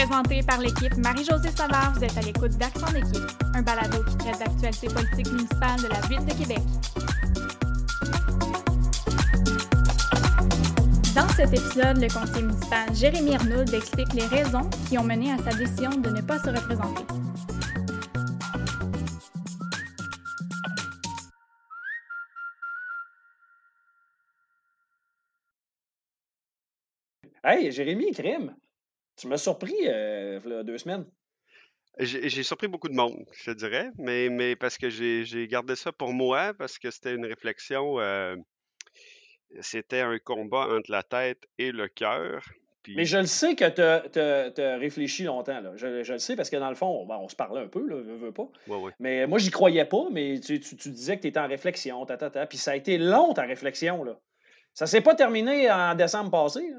Présenté par l'équipe Marie-Josée Savard, vous êtes à l'écoute d'Action d'équipe, un balado qui traite d'actualités politiques municipales de la Ville de Québec. Dans cet épisode, le conseiller municipal Jérémy Arnould explique les raisons qui ont mené à sa décision de ne pas se représenter. Hey, Jérémy, crime! Tu m'as surpris euh, deux semaines. J'ai surpris beaucoup de monde, je te dirais, mais, mais parce que j'ai gardé ça pour moi, parce que c'était une réflexion, euh, c'était un combat entre la tête et le cœur. Mais je le sais que tu as, réfléchi longtemps. Là. Je, je le sais parce que dans le fond, bon, on se parlait un peu, là, veux, veux pas. ouais, ouais. Mais moi, j'y croyais pas, mais tu, tu- tu disais que tu étais en réflexion, ta, ta, ta. Puis ça a été long, ta réflexion. Là. Ça s'est pas terminé en décembre passé. là.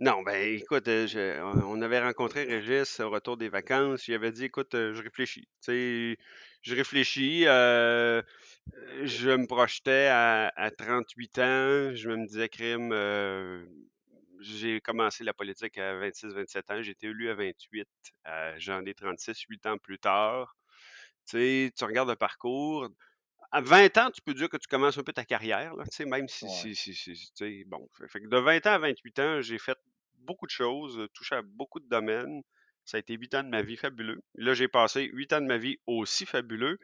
Non, ben écoute, euh, on avait rencontré Régis au retour des vacances. Il avait dit, écoute, euh, je réfléchis. Je réfléchis. euh, je me projetais à, à 38 ans. Je me disais, crime, j'ai commencé la politique à 26-27 ans. J'ai été élu à 28. euh, J'en ai 36, 8 ans plus tard. Tu tu regardes le parcours. À 20 ans, tu peux dire que tu commences un peu ta carrière, là, tu sais, même si, Ouais. si, si, si- si- tu sais, bon. Fait que de 20 ans à 28 ans, j'ai fait beaucoup de choses, touché à beaucoup de domaines. Ça a été 8 ans de ma vie fabuleux. Là, j'ai passé 8 ans de ma vie aussi fabuleux,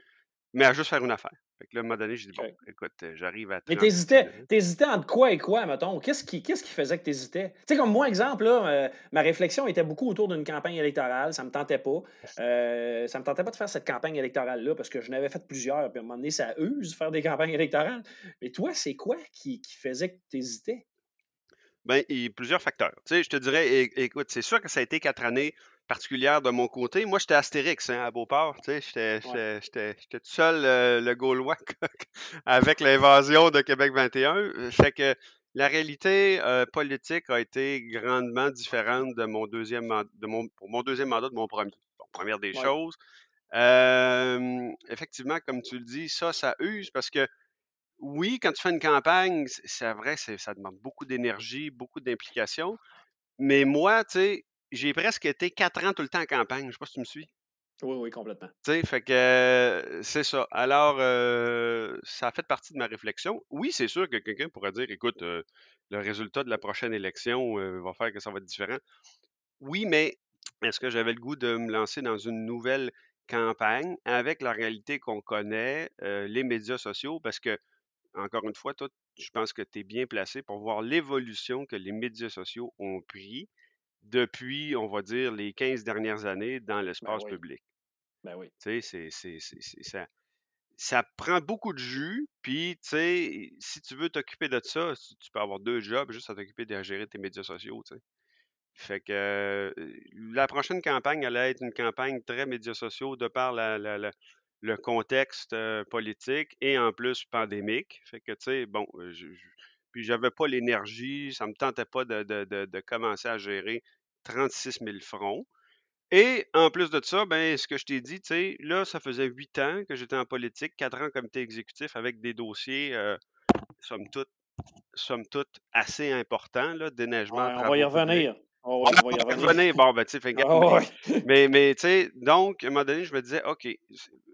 mais à juste faire une affaire. Fait que là, à un moment donné, j'ai dit, bon, écoute, euh, j'arrive à Mais 36 t'hésitais, t'hésitais entre quoi et quoi, mettons? Qu'est-ce qui, qu'est-ce qui faisait que t'hésitais? Tu sais, comme moi, exemple, là, euh, ma réflexion était beaucoup autour d'une campagne électorale. Ça me tentait pas. Euh, ça me tentait pas de faire cette campagne électorale-là parce que je n'avais fait plusieurs. Puis à un moment donné, ça use faire des campagnes électorales. Mais toi, c'est quoi qui, qui faisait que t'hésitais? Ben, il y a plusieurs facteurs. Tu sais, je te dirais, écoute, c'est sûr que ça a été quatre années particulières de mon côté. Moi, j'étais Astérix hein, à Beauport. Tu sais, j'étais, Ouais. tout seul, euh, le Gaulois, avec l'invasion de Québec 21. Euh, Fait que la réalité euh, politique a été grandement différente de mon deuxième mandat, de mon, pour mon deuxième mandat de mon premier. Bon, première des Ouais. choses. Euh, effectivement, comme tu le dis, ça, ça use parce que oui, quand tu fais une campagne, c'est vrai, ça demande beaucoup d'énergie, beaucoup d'implication. Mais moi, tu sais, j'ai presque été quatre ans tout le temps en campagne. Je sais pas si tu me suis. Oui, oui, complètement. Tu sais, fait que euh, c'est ça. Alors, euh, ça a fait partie de ma réflexion. Oui, c'est sûr que quelqu'un pourrait dire, écoute, euh, le résultat de la prochaine élection euh, va faire que ça va être différent. Oui, mais est-ce que j'avais le goût de me lancer dans une nouvelle campagne avec la réalité qu'on connaît, les médias sociaux? Parce que encore une fois, toi, je pense que tu es bien placé pour voir l'évolution que les médias sociaux ont pris depuis, on va dire, les 15 dernières années dans Ben l'espace oui, public. ben oui. Tu sais, c'est, c'est, c'est- c'est- ça, ça prend beaucoup de jus, puis, tu sais, si tu veux t'occuper de ça, tu peux avoir deux jobs juste à t'occuper de gérer tes médias sociaux, tu sais. Fait que euh, la prochaine campagne allait être une campagne très médias sociaux de par la, la- la- le contexte euh, politique et en plus pandémique. Fait que, tu sais, bon, euh, je, je- puis j'avais pas l'énergie, ça me tentait pas de, de- de- de commencer à gérer 36 000 fronts. Et en plus de ça, ben, ce que je t'ai dit, tu sais, là, ça faisait huit ans que j'étais en politique, quatre ans en comité exécutif avec des dossiers, euh, somme toute, somme toute, assez importants, là, déneigement, Ouais, on va y publics. revenir. Oh, On va y revenir. Bon, ben, tu sais, Ah, mais, ouais. mais, mais, tu sais, donc, à un moment donné, je me disais, OK,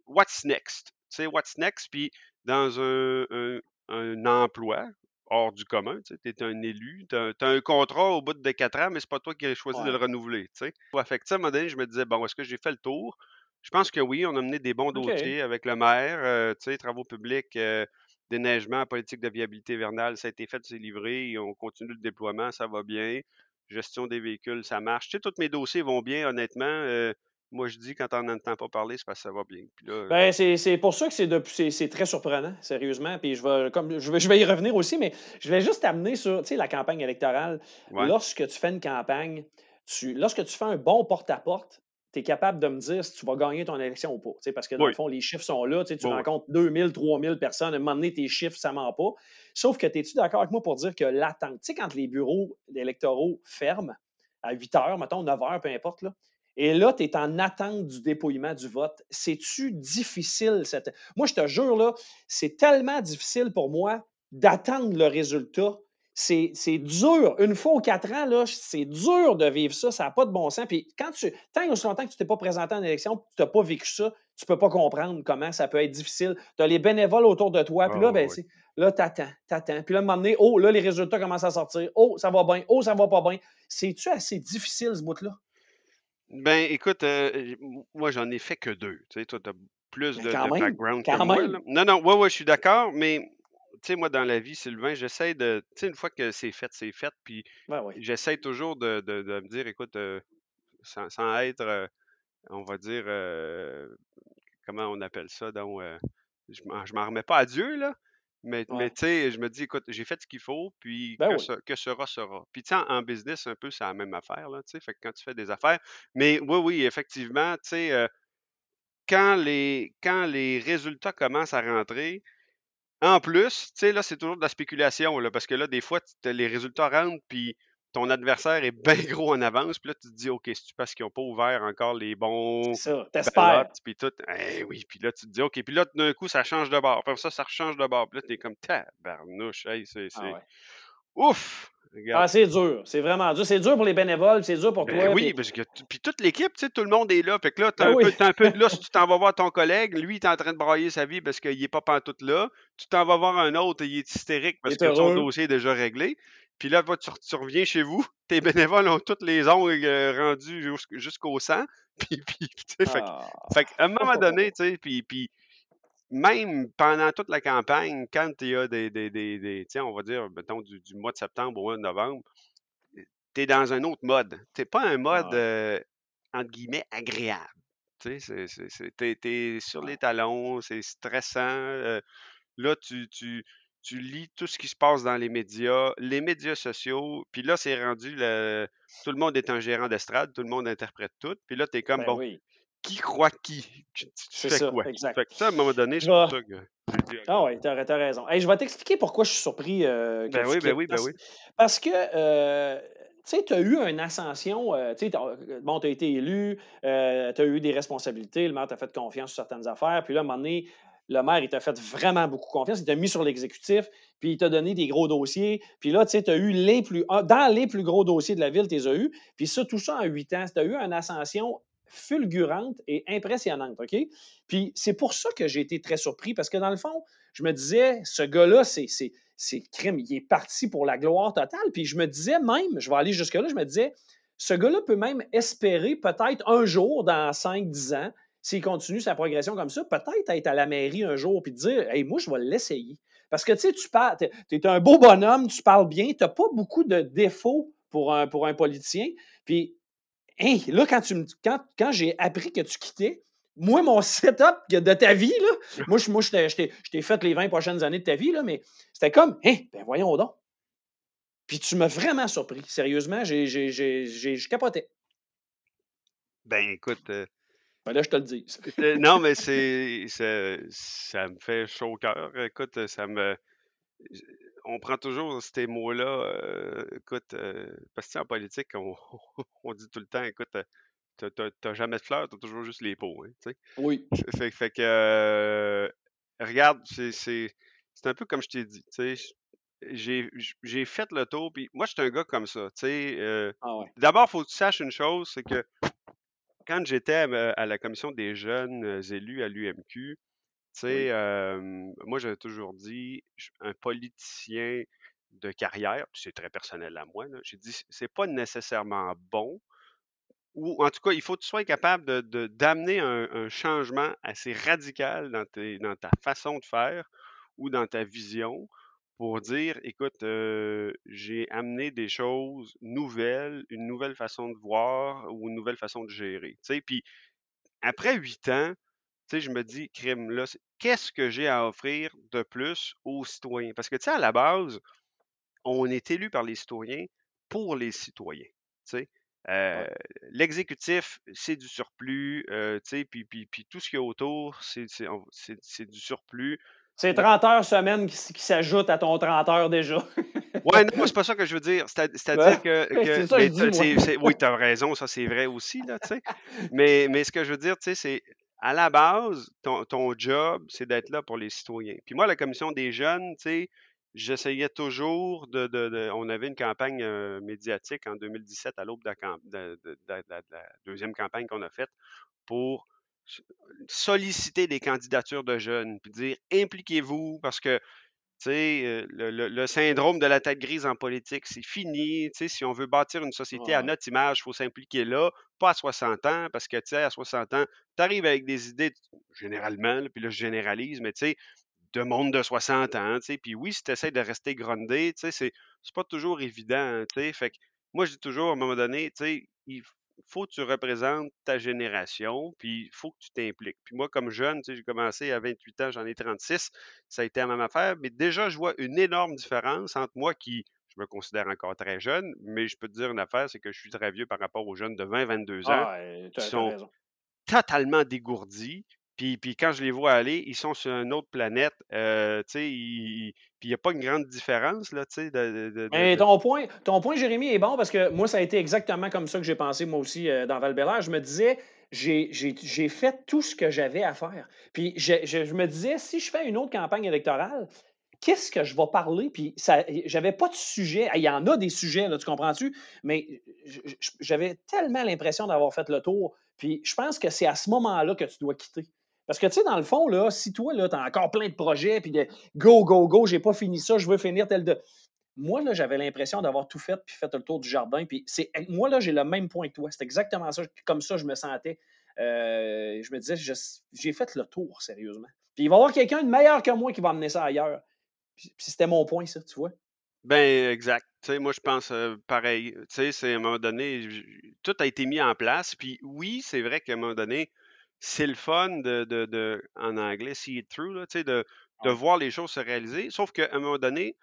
what's next? Tu sais, what's next? Puis, dans un, un, un emploi hors du commun, tu es un élu, tu as, un contrat au bout de quatre ans, mais c'est pas toi qui as choisi de le renouveler, tu sais. Ouais, fait que, à un moment donné, je me disais, bon, est-ce que j'ai fait le tour? Je pense que oui, on a mené des bons dossiers avec le maire, euh, sais, travaux publics, euh, déneigement, politique de viabilité hivernale, ça a été fait, c'est livré, on continue le déploiement, ça va bien. Gestion des véhicules, ça marche. Tu sais, tous mes dossiers vont bien, honnêtement. euh, moi, je dis, quand on n'entend pas parler, c'est parce que ça va bien. Puis là, euh, Ben, c'est c'est pour ça que c'est très surprenant, sérieusement. Puis je vais, comme, je vais, je vais y revenir aussi, mais je vais juste t'amener sur la campagne électorale. ouais, Lorsque tu fais une campagne, tu, lorsque tu fais un bon porte-à-porte, tu es capable de me dire si tu vas gagner ton élection ou pas. Parce que dans le fond, les chiffres sont là. Tu oui, rencontres 2000, 3000 personnes. À un moment donné, tes chiffres, ça ment pas. Sauf que, es-tu d'accord avec moi pour dire que l'attente, tu sais, quand les bureaux électoraux ferment à 8 heures, mettons 9 heures, peu importe, là, et là, tu es en attente du dépouillement du vote. C'est-tu difficile? Cette... Moi, je te jure, là, c'est tellement difficile pour moi d'attendre le résultat. c'est c'est dur. Une fois aux quatre ans, là, c'est dur de vivre ça. Ça n'a pas de bon sens. Puis quand tu, tant et aussi longtemps que tu t'es pas présenté en élection, tu n'as pas vécu ça, tu peux pas comprendre comment ça peut être difficile. Tu as les bénévoles autour de toi. Puis Ah, là, ben, tu sais, là, t'attends, t'attends. Puis là, à un moment donné, oh, là, les résultats commencent à sortir. Oh, ça va bien. Oh, ça va pas bien. C'est-tu assez difficile, ce bout-là? Ben, écoute, euh, moi, j'en ai fait que deux. Tu sais, toi, tu as plus Mais de, background que moi. là. Non, non, ouais, ouais, je suis d'accord, mais tu sais, moi, dans la vie, Sylvain, j'essaie de. Tu sais, une fois que c'est fait, c'est fait, puis Ben oui. j'essaie toujours de, de- de me dire, écoute, euh, sans, sans être, euh, on va dire, euh, comment on appelle ça, donc, euh, je je m'en remets pas à Dieu, là. Mais, mais tu sais, je me dis, écoute, j'ai fait ce qu'il faut, puis Ben que, oui. ce- que sera, sera. Puis, tu sais, en, en business, un peu, c'est la même affaire, là, tu sais. Fait que quand tu fais des affaires. Mais oui, oui, effectivement, tu sais, euh, quand les, quand les résultats commencent à rentrer, en plus, tu sais, là, c'est toujours de la spéculation, là, parce que là, des fois, les résultats rentrent, puis ton adversaire est bien gros en avance, puis là, tu te dis, OK, c'est parce qu'ils n'ont pas ouvert encore les bons C'est ça. T'espères. puis tout? Eh oui, puis là, tu te dis, OK, puis là, d'un coup, ça change de bord. Après ça, ça rechange de bord. Puis là, t'es comme, tabarnouche, hey, c'est, Ah ouais. Ouf! Regarde. Ah, c'est dur. C'est vraiment dur. C'est dur pour les bénévoles, c'est dur pour Ben toi. oui, puis- parce que puis toute l'équipe, tu sais, tout le monde est là. Fait que là, t'as Ben un, oui. peu, t'as un peu de là si tu t'en vas voir ton collègue. Lui, il est en train de brailler sa vie parce qu'il est pas pantoute là. Tu t'en vas voir un autre, il est hystérique parce Il est que son heureux. dossier est déjà réglé. Puis là, tu, tu reviens chez vous, tes bénévoles ont toutes les ongles euh, rendus jusqu'- jusqu'au sang. Puis, puis, tu sais, fait, Ah. fait qu'à un moment donné, tu sais, puis, puis même pendant toute la campagne, quand il y a des, des, des, on va dire, mettons, du, du mois de septembre au mois de novembre, tu es dans un autre mode. Tu pas un mode, euh, entre guillemets, agréable. Tu t'es sur les talons, c'est stressant. euh, là, tu, tu, tu lis tout ce qui se passe dans les médias, les médias sociaux, puis là, c'est rendu, le, tout le monde est un gérant d'estrade, tout le monde interprète tout, puis là, tu es comme, Ben bon, oui. qui croit qui? Tu, fais ça, quoi? exact. Fait que ça, à un moment donné, Je ça que. Ah oui, t'as as raison. Hey, je vais t'expliquer pourquoi je suis surpris euh, Ben oui, ben oui, ben Parce, oui. parce que, euh, tu sais, tu as eu une ascension. euh, tu sais, bon, tu as été élu, tu as eu des responsabilités, le maire t'a fait confiance sur certaines affaires. Puis là, à un moment donné, le maire, il t'a fait vraiment beaucoup confiance. Il t'a mis sur l'exécutif, puis il t'a donné des gros dossiers. Puis là, tu sais, tu as eu les plus. un- Dans les plus gros dossiers de la ville, tu les as eu. Puis ça, tout ça en huit ans. Tu as eu une ascension fulgurante et impressionnante, OK? Puis c'est pour ça que j'ai été très surpris, parce que dans le fond, je me disais, ce gars-là, c'est crime, il est parti pour la gloire totale. Puis je me disais même, je vais aller jusque-là, je me disais, ce gars-là peut même espérer peut-être un jour, dans 5-10 ans, s'il continue sa progression comme ça, peut-être être à la mairie un jour puis dire, hey, moi, je vais l'essayer. Parce que tu sais, tu parles, tu es un beau bonhomme, tu parles bien, tu n'as pas beaucoup de défauts pour un, pour un politicien. Puis, hey, là, quand, tu me, quand, quand j'ai appris que tu quittais, moi, mon setup de ta vie, là, moi, je, moi, je t'ai- je t'ai je t'ai fait les 20 prochaines années de ta vie, là, mais c'était comme, hein, ben voyons donc. Puis tu m'as vraiment surpris. Sérieusement, j'ai, j'ai, j'ai, j'ai- je capotais. Ben écoute, euh, Ben là, je te le dis. euh, non, mais c'est, ça, ça me fait chaud au cœur. Écoute, ça me. On prend toujours ces mots-là. euh, écoute, euh, parce que en politique, on, on dit tout le temps, écoute, euh, t'as- jamais de fleurs, t'as toujours juste les peaux. Hein. Oui. Fait, fait que, euh, regarde, c'est c'est- c'est un peu comme je t'ai dit, j'ai j'ai fait le tour, puis moi, je suis un gars comme ça, euh, Ah ouais. D'abord, il faut que tu saches une chose, c'est que quand j'étais à, ma- à la commission des jeunes euh, élus à l'UMQ, tu sais, Oui. euh, moi, j'avais toujours dit, je- un politicien de carrière, c'est très personnel à moi, j'ai dit, c'est pas nécessairement bon, ou en tout cas, il faut que tu sois capable de- d'amener un, un changement assez radical dans, tes- dans ta façon de faire ou dans ta vision pour dire, écoute, euh, j'ai amené des choses nouvelles, une nouvelle façon de voir ou une nouvelle façon de gérer. Tu sais, puis après huit ans, tu sais, je me dis, crime, là, qu'est-ce que j'ai à offrir de plus aux citoyens? Parce que, tu sais, à la base, on est élu par les citoyens pour les citoyens. tu sais. Euh, Ouais. L'exécutif, c'est du surplus, euh, tu sais, puis, puis, puis tout ce qu'il y a autour, c'est du surplus. C'est 30 heures semaine qui, qui s'ajoutent à ton 30 heures déjà. Ouais, non, c'est pas ça que je veux dire. C'est-à-dire que, ça mais je dis, oui, tu as raison, ça c'est vrai aussi, là, tu sais. Mais, mais ce que je veux dire, tu sais, c'est à la base, ton, ton job, c'est d'être là pour les citoyens. Puis moi, la commission des jeunes, tu sais, j'essayais toujours de, de- de- On avait une campagne euh, médiatique en 2017 à l'aube de, de- la deuxième campagne qu'on a faite pour solliciter des candidatures de jeunes, puis dire impliquez-vous parce que euh, le, le- le syndrome de la tête grise en politique, c'est fini. Si on veut bâtir une société à notre image, il faut s'impliquer là, pas à 60 ans, parce que, à 60 ans, tu arrives avec des idées, généralement, là, puis là, je généralise, mais tu sais, de monde de 60 ans. Puis oui, si tu essaies de rester grondé, c'est pas toujours évident, hein. Fait que moi, je dis toujours, à un moment donné, il faut que tu représentes ta génération, puis il faut que tu t'impliques. Puis moi, comme jeune, tu sais, j'ai commencé à 28 ans, j'en ai 36, ça a été la même affaire, mais déjà, je vois une énorme différence entre moi qui, je me considère encore très jeune, mais je peux te dire une affaire, c'est que je suis très vieux par rapport aux jeunes de 20, 22 ans Ah, qui sont raison. totalement dégourdis. Puis, puis quand je les vois aller, ils sont sur une autre planète. euh, ils- puis il n'y a pas une grande différence, là, tu sais, de, ton point, ton point, Jérémy, est bon parce que moi, ça a été exactement comme ça que j'ai pensé, moi aussi, euh, dans val Je me disais, j'ai fait tout ce que j'avais à faire. Puis je, je- je me disais, si je fais une autre campagne électorale, qu'est-ce que je vais parler? Puis ça, j'avais pas de sujet. Il y en a des sujets, là, tu comprends-tu? Mais j'avais tellement l'impression d'avoir fait le tour. Puis je pense que c'est à ce moment-là que tu dois quitter. Parce que, tu sais, dans le fond, là, si toi, là, tu as encore plein de projets, puis de go, go, go, j'ai pas fini ça, je veux finir tel de. Moi, là, j'avais l'impression d'avoir tout fait, puis fait le tour du jardin. Puis c'est, moi, là, j'ai le même point que toi. C'est exactement ça. Comme ça, je me sentais. Euh, je me disais, j'ai fait le tour, sérieusement. Puis il va y avoir quelqu'un de meilleur que moi qui va amener ça ailleurs. Puis, c'était mon point, ça, tu vois. Ben, exact. Tu sais, moi, je pense euh, pareil. Tu sais, c'est à un moment donné, tout a été mis en place. Puis oui, c'est vrai qu'à un moment donné, c'est le fun de, de, de- en anglais, see it through, là, de, de voir les choses se réaliser. Sauf qu'à un moment donné,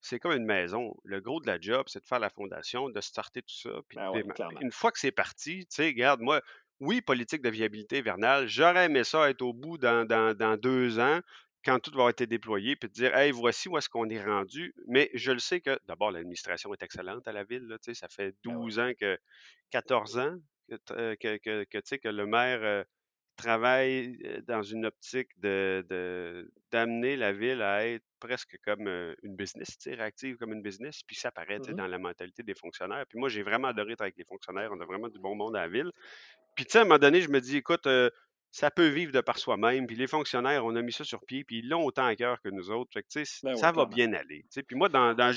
c'est comme une maison. Le gros de la job, c'est de faire la fondation, de starter tout ça. Puis Ben de ouais, une fois que c'est parti, tu sais, regarde, moi, oui, politique de viabilité hivernale, j'aurais aimé ça être au bout dans, dans, dans deux ans, quand tout va avoir été déployé, puis te dire, hey, voici où est-ce qu'on est rendu. Mais je le sais que, d'abord, l'administration est excellente à la ville. Là, ça fait Ben ouais. 12 ans que, 14 ans que, euh, que, que, que le maire euh, travaille dans une optique de, d'amener la ville à être presque comme une business, réactive comme une business, puis ça paraît Mhm. dans la mentalité des fonctionnaires. Puis moi, j'ai vraiment adoré être avec les fonctionnaires, on a vraiment du bon monde à la ville. Puis tu sais, à un moment donné, je me dis, écoute, euh, ça peut vivre de par soi-même, puis les fonctionnaires, on a mis ça sur pied, puis ils l'ont autant à cœur que nous autres. Fait que, Ben ça oui, va bien aller. Puis moi, dans, dans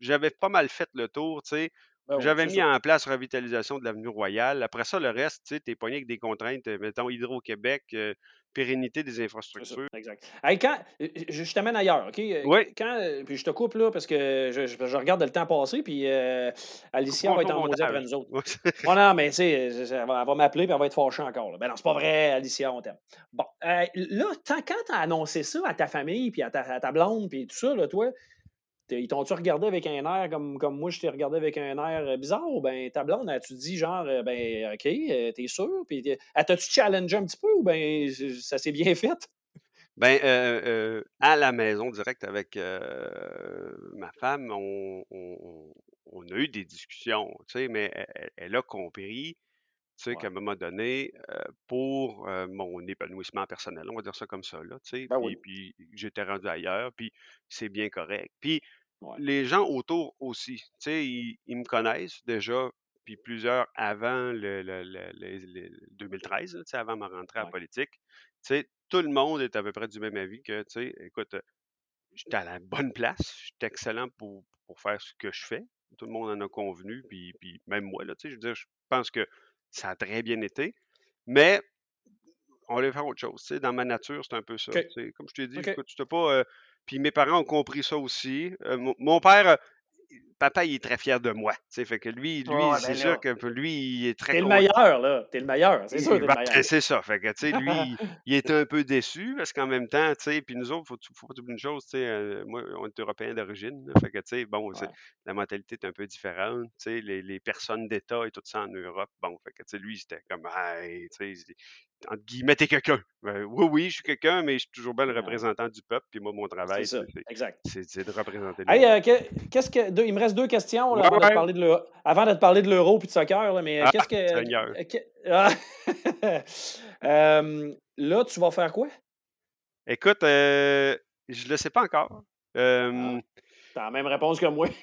j'avais pas mal fait le tour, tu sais. Ben oui, J'avais mis ça. en place revitalisation de l'avenue Royale. Après ça, le reste, tu sais, t'es pogné avec des contraintes, euh, mettons Hydro-Québec, euh, pérennité des ça, infrastructures. exact. Hey, quand, euh, je, je t'amène ailleurs, OK? Oui, Quand, puis je te coupe là parce que je, je- je regarde le temps passer, puis euh, Alicia va être en maudit après nous autres. Ouais. Oh non, mais tu sais, elle va, m'appeler puis elle va être fâchée encore. Là. Ben non, c'est pas vrai, Alicia, on t'aime. Bon, euh, là, quand tu as annoncé ça à ta famille, puis à ta, à ta blonde, puis tout ça, là, toi, ils t'ont-tu regardé avec un air comme, comme moi, je t'ai regardé avec un air euh, bizarre? Ou ben ta blonde, as-tu dit genre, euh, ben OK, euh, t'es sûr? Puis t'a-tu challengé un petit peu ou ben ça s'est bien fait? Ben, à la maison, direct avec euh, ma femme, on, on- a eu des discussions, tu sais, mais elle a compris, tu sais, qu'à un moment donné, euh, pour euh, mon épanouissement personnel, on va dire ça comme ça, là, tu sais, Ben puis, oui. puis j'étais rendu ailleurs, puis c'est bien correct. Puis Ouais. les gens autour aussi, tu sais, ils, ils me connaissent déjà, puis plusieurs avant le, le- le- le- le 2013, là, tu sais, avant ma rentrée en politique, tu sais, tout le monde est à peu près du même avis que, tu sais, écoute, j'étais à la bonne place, j'étais excellent pour, pour faire ce que je fais. Tout le monde en a convenu, puis, puis même moi, là, tu sais, je veux dire, je pense que ça a très bien été, mais on voulait faire autre chose, dans ma nature, c'est un peu ça, comme je t'ai dit, OK. écoute, pas... euh, puis mes parents ont compris ça aussi. Euh, mon, mon père, euh, papa, il est très fier de moi, fait que lui, lui, Ouais, c'est ben sûr que lui, il est très t'es le meilleur, là. T'es le meilleur. C'est sûr que Et t'es ben, le meilleur. c'est ça. Fait que, tu sais, lui, il, était un peu déçu parce qu'en même temps, tu sais, puis nous autres, faut, faut pas oublier une chose, tu sais, euh, moi, on est européens d'origine. Fait que, tu sais, bon, Ouais. la mentalité est un peu différente. Tu sais, les, les personnes d'État et tout ça en Europe, bon, fait que, tu sais, lui, c'était comme, hey, tu sais, entre guillemets, t'es quelqu'un. Ben, oui, oui, je suis quelqu'un, mais je suis toujours bien le Ouais. représentant du peuple. Puis moi, mon travail, c'est- de représenter Hey, euh, que- qu'est-ce que. il me reste deux questions là, Ouais, avant, de ouais. parler de avant de te parler de l'euro et de soccer, là, mais Ah, qu'est-ce que. Ah, euh, là, tu vas faire quoi? Écoute, euh, je le sais pas encore. Euh, T'as la même réponse que moi.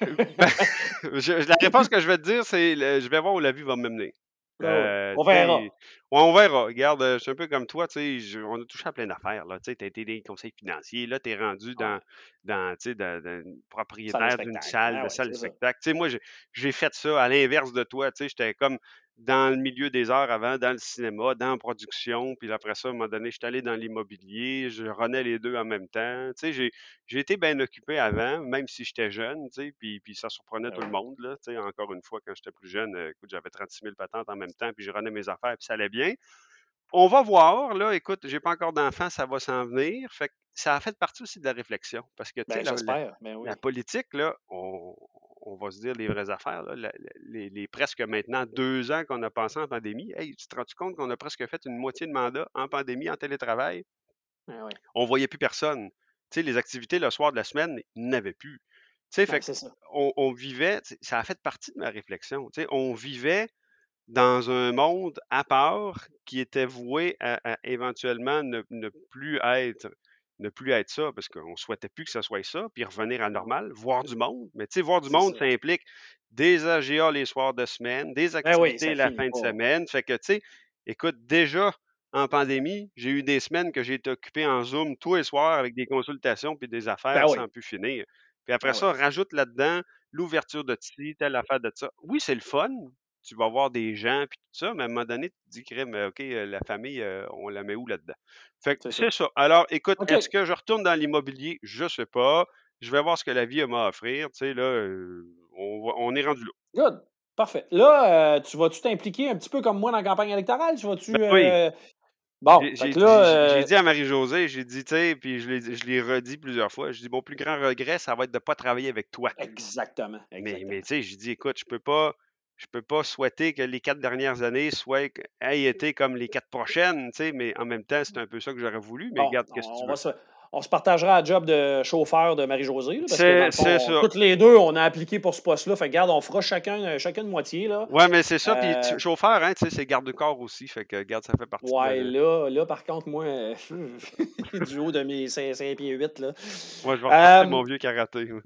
je- la réponse que je vais te dire, c'est je vais voir où la vie va m'amener. Ah. Euh, On tu verra. Ouais, on verra. Regarde, euh, je suis un peu comme toi, tu sais, on a touché à plein d'affaires. Tu t'as été des conseils financiers, là, t'es rendu dans, dans, tu sais, dans, dans une propriétaire d'une salle Ah de salle de spectacle. Tu sais, moi, j'ai- j'ai fait ça à l'inverse de toi, tu sais, j'étais comme dans le milieu des arts avant, dans le cinéma, dans la production, puis après ça, à un moment donné, j'étais allé dans l'immobilier, je renais les deux en même temps. Tu sais, j'ai j'ai été bien occupé avant, même si j'étais jeune, tu sais, puis, puis ça surprenait Ah tout le monde, là. Tu sais, encore une fois, quand j'étais plus jeune, euh, écoute, j'avais 36 000 patentes en même temps, puis je renais mes affaires, puis ça allait bien. On va voir, là, écoute, j'ai pas encore d'enfant, ça va s'en venir. Fait que ça a fait partie aussi de la réflexion. Parce que, tu sais, Ben, la. Ben oui. la politique, là, on, on va se dire les vraies affaires, là, les, les presque maintenant deux ans qu'on a passé en pandémie, hey, tu te rends compte qu'on a presque fait une moitié de mandat en pandémie, en télétravail? Ben oui. On voyait plus personne. Tu sais, les activités le soir de la semaine, il n'y en avait plus. Tu sais, fait on, on vivait, ça a fait partie de ma réflexion. tu sais, on vivait dans un monde à part qui était voué à, à éventuellement ne, ne plus être ne plus être ça, parce qu'on ne souhaitait plus que ce soit ça, puis revenir à normal, voir du monde. Mais tu sais, voir du monde, ça. ça implique des AGA les soirs de semaine, des Ben oui, activités ça la fin de semaine. Fait que, tu sais, écoute, déjà, en pandémie, j'ai eu des semaines que j'ai été occupé en Zoom tous les soirs avec des consultations puis des affaires Ben oui. sans plus finir. Puis après Ben oui. ça, rajoute là-dedans l'ouverture de ci, telle affaire de ça. Oui, c'est le fun. Tu vas voir des gens puis tout ça, mais à un moment donné, tu te dis, crème, OK, euh, la famille, euh, on la met où là-dedans? Fait que C'est ça. Alors, écoute, est-ce que je retourne dans l'immobilier? Je sais pas. Je vais voir ce que la vie a m'a à offrir. Tu sais, là, euh, on, va- on est rendu là. Good. Parfait. Là, euh, tu vas-tu t'impliquer un petit peu comme moi dans la campagne électorale? Tu vas-tu. Ben oui. euh, Bon, J'ai dit, là. j'ai- j'ai euh, dit à Marie-Josée, j'ai dit, tu sais, puis je l'ai redit plusieurs fois, je dis, mon plus grand regret, ça va être de ne pas travailler avec toi. Exactement. Mais, Exactement. mais tu sais, j'ai dit, écoute, je peux pas, je peux pas souhaiter que les quatre dernières années soient, aient été comme les quatre prochaines, tu sais, mais en même temps, c'est un peu ça que j'aurais voulu, mais Bon, regarde, qu'est-ce que tu on, veux? se, on se partagera la job de chauffeur de Marie-Josée, parce que C'est ça. toutes les deux, on a appliqué pour ce poste-là. Fait que, regarde, on fera chacun, chacun de moitié. Là. Ouais, mais c'est ça, puis Euh, chauffeur, hein, tu sais, c'est garde-corps aussi, fait que, regarde, ça fait partie ouais, de... là, là, par contre, moi, du haut de mes 5, pieds 8, là. Moi, je vais Euh, mon vieux karaté. ouais.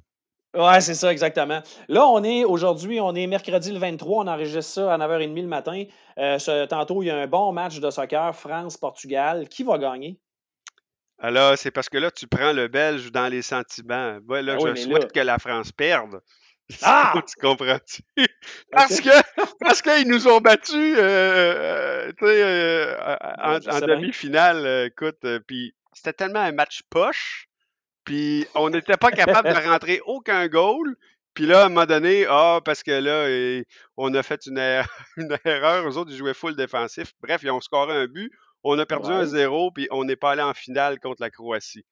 Ouais, c'est ça, exactement. Là, on est aujourd'hui, on est mercredi le 23, on enregistre ça à 9h30 le matin. Euh, ce- tantôt, il y a un bon match de soccer, France-Portugal. Qui va gagner? Alors, c'est parce que là, tu prends le Belge dans les sentiments. Ouais, là, Ben je là. souhaite que la France perde. Ah! tu comprends-tu? Parce que parce qu'ils nous ont battus, euh, euh, euh, en, en demi-finale. écoute, puis c'était tellement un match poche, puis on n'était pas capable de rentrer aucun goal. Puis là, à un moment donné, ah, parce que là, on a fait une, erreur, une erreur. Eux autres, ils jouaient full défensif. Bref, ils ont scoré un but. On a perdu un 0 puis on n'est pas allé en finale contre la Croatie.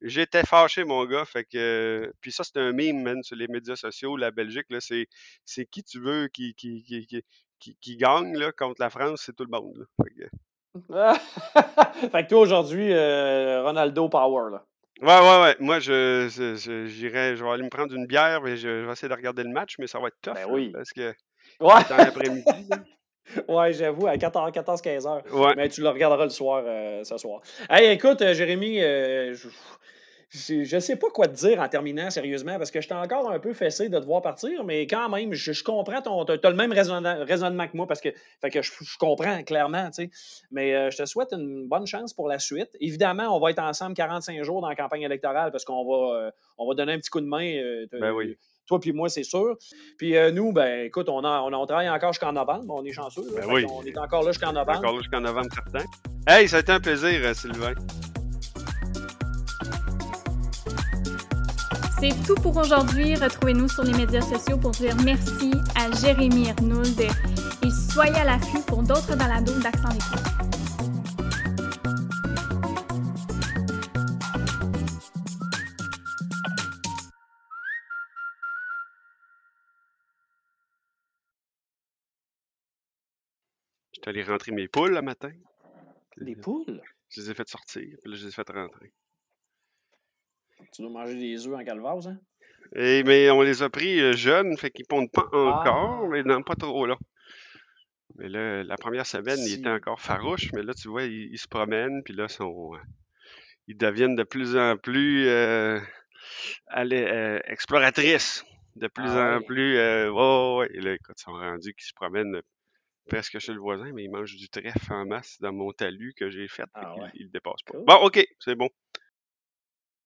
J'étais fâché, mon gars. Fait que. Puis ça, c'est un meme, man, sur les médias sociaux. La Belgique, là, c'est, c'est qui tu veux qui, qui, qui, qui, qui- qui gagne là, contre la France, c'est tout le monde. là. Fait que- fait que toi, aujourd'hui, euh, Ronaldo Power, là. Ouais, ouais, ouais. Moi, je, je, je- j'irai, je vais aller me prendre une bière, mais je, je vais essayer de regarder le match, mais ça va être tough, Ben là, oui. parce que Ouais, c'est en après-midi. ouais j'avoue, à 14-15 heures. Ouais. Mais tu le regarderas le soir, euh, ce soir. Hey, écoute, euh, Jérémy, euh, je, je, je sais pas quoi te dire en terminant, sérieusement, parce que j'étais encore un peu fessé de te voir partir, mais quand même, je, je comprends ton. T'as, le même raisonnement, raisonnement que moi, parce que, fait que je, je comprends clairement, tu sais. Mais euh, je te souhaite une bonne chance pour la suite. Évidemment, on va être ensemble 45 jours dans la campagne électorale parce qu'on va, euh, on va donner un petit coup de main. euh, Ben oui. Toi puis moi, c'est sûr. Puis euh, nous, ben écoute, on, a, on, a- on travaille encore jusqu'en novembre. On est chanceux. là. Ben oui. qu'on est encore là jusqu'en novembre. Encore là jusqu'en novembre certain. Hey, ça a été un plaisir, Sylvain. C'est tout pour aujourd'hui. Retrouvez-nous sur les médias sociaux pour dire merci à Jérémy Arnould et soyez à l'affût pour d'autres balados d'Accent d'écoute. J'étais allé rentrer mes poules le matin. Des poules? Je les ai fait sortir, puis là, je les ai fait rentrer. Tu dois manger des œufs en calvase, hein? Et, mais on les a pris euh, jeunes, fait qu'ils pondent pas encore, Ah. mais non, pas trop long. Mais là, la première semaine, ils Si. étaient encore farouches, mais là, tu vois, ils, ils se promènent, puis là, sont, euh, ils deviennent de plus en plus euh, elle est euh, exploratrice. De plus Ah en plus. Euh, ouais, ouais. Et là, écoute, ils sont rendus qui se promènent presque chez le voisin, mais ils mangent du trèfle en masse dans mon talus que j'ai fait. Ah qu'ils- ils le dépassent pas. Cool. Bon, OK, c'est bon.